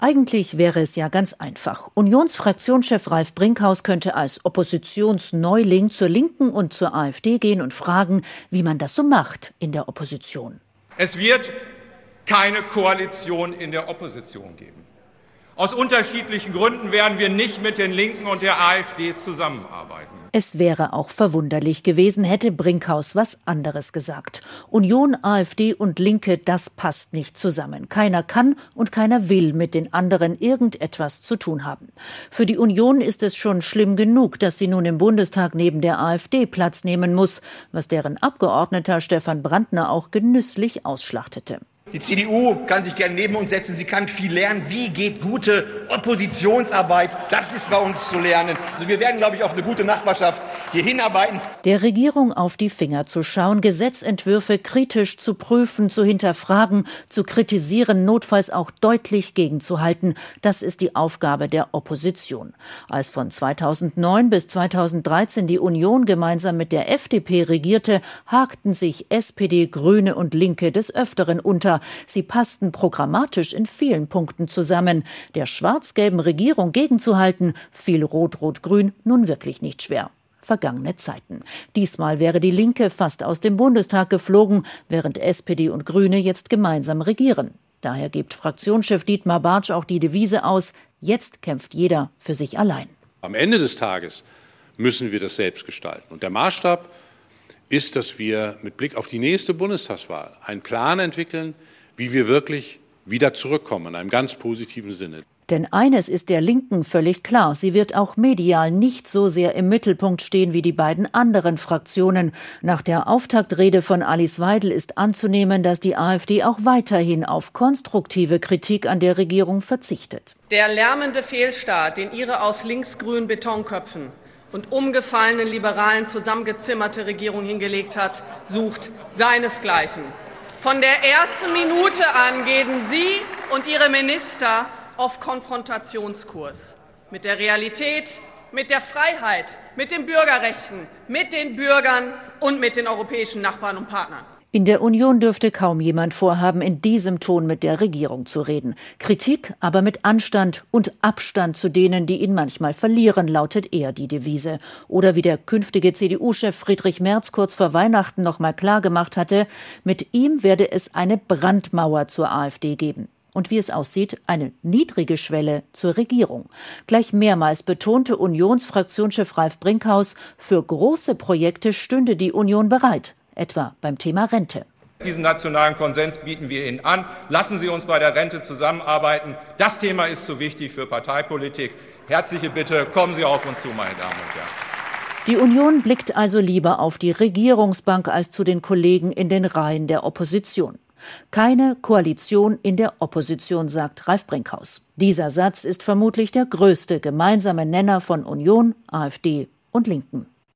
Eigentlich wäre es ja ganz einfach. Unionsfraktionschef Ralf Brinkhaus könnte als Oppositionsneuling zur Linken und zur AfD gehen und fragen, wie man das so macht in der Opposition. Es wird keine Koalition in der Opposition geben. Aus unterschiedlichen Gründen werden wir nicht mit den Linken und der AfD zusammenarbeiten. Es wäre auch verwunderlich gewesen, hätte Brinkhaus was anderes gesagt. Union, AfD und Linke, das passt nicht zusammen. Keiner kann und keiner will mit den anderen irgendetwas zu tun haben. Für die Union ist es schon schlimm genug, dass sie nun im Bundestag neben der AfD Platz nehmen muss, was deren Abgeordneter Stefan Brandner auch genüsslich ausschlachtete. Die CDU kann sich gerne neben uns setzen. Sie kann viel lernen. Wie geht gute Oppositionsarbeit? Das ist bei uns zu lernen. Also wir werden, glaube ich, auf eine gute Nachbarschaft hier hinarbeiten. Der Regierung auf die Finger zu schauen, Gesetzentwürfe kritisch zu prüfen, zu hinterfragen, zu kritisieren, notfalls auch deutlich gegenzuhalten. Das ist die Aufgabe der Opposition. Als von 2009 bis 2013 die Union gemeinsam mit der FDP regierte, hakten sich SPD, Grüne und Linke des Öfteren unter Sie passten programmatisch in vielen Punkten zusammen. Der schwarz-gelben Regierung gegenzuhalten, fiel Rot-Rot-Grün nun wirklich nicht schwer vergangene Zeiten. Diesmal wäre die Linke fast aus dem Bundestag geflogen, während SPD und Grüne jetzt gemeinsam regieren. Daher gibt Fraktionschef Dietmar Bartsch auch die Devise aus, jetzt kämpft jeder für sich allein. Am Ende des Tages müssen wir das selbst gestalten. Und der Maßstab ist, dass wir mit Blick auf die nächste Bundestagswahl einen Plan entwickeln, wie wir wirklich wieder zurückkommen, in einem ganz positiven Sinne. Denn eines ist der Linken völlig klar, sie wird auch medial nicht so sehr im Mittelpunkt stehen wie die beiden anderen Fraktionen. Nach der Auftaktrede von Alice Weidel ist anzunehmen, dass die AfD auch weiterhin auf konstruktive Kritik an der Regierung verzichtet. Der lärmende Fehlstart, den ihre aus linksgrünen Betonköpfen und umgefallenen Liberalen zusammengezimmerte Regierung hingelegt hat, sucht seinesgleichen. Von der ersten Minute an gehen Sie und Ihre Minister auf Konfrontationskurs mit der Realität, mit der Freiheit, mit den Bürgerrechten, mit den Bürgern und mit den europäischen Nachbarn und Partnern. In der Union dürfte kaum jemand vorhaben, in diesem Ton mit der Regierung zu reden. Kritik aber mit Anstand und Abstand zu denen, die ihn manchmal verlieren, lautet eher die Devise. Oder wie der künftige CDU-Chef Friedrich Merz kurz vor Weihnachten noch mal klargemacht hatte, mit ihm werde es eine Brandmauer zur AfD geben und wie es aussieht, eine niedrige Schwelle zur Regierung. Gleich mehrmals betonte Unionsfraktionschef Ralf Brinkhaus, für große Projekte stünde die Union bereit etwa beim Thema Rente. Diesen nationalen Konsens bieten wir Ihnen an. Lassen Sie uns bei der Rente zusammenarbeiten. Das Thema ist zu wichtig für Parteipolitik. Herzliche Bitte, kommen Sie auf uns zu, meine Damen und Herren. Die Union blickt also lieber auf die Regierungsbank als zu den Kollegen in den Reihen der Opposition. Keine Koalition in der Opposition, sagt Ralf Brinkhaus. Dieser Satz ist vermutlich der größte gemeinsame Nenner von Union, AfD und Linken.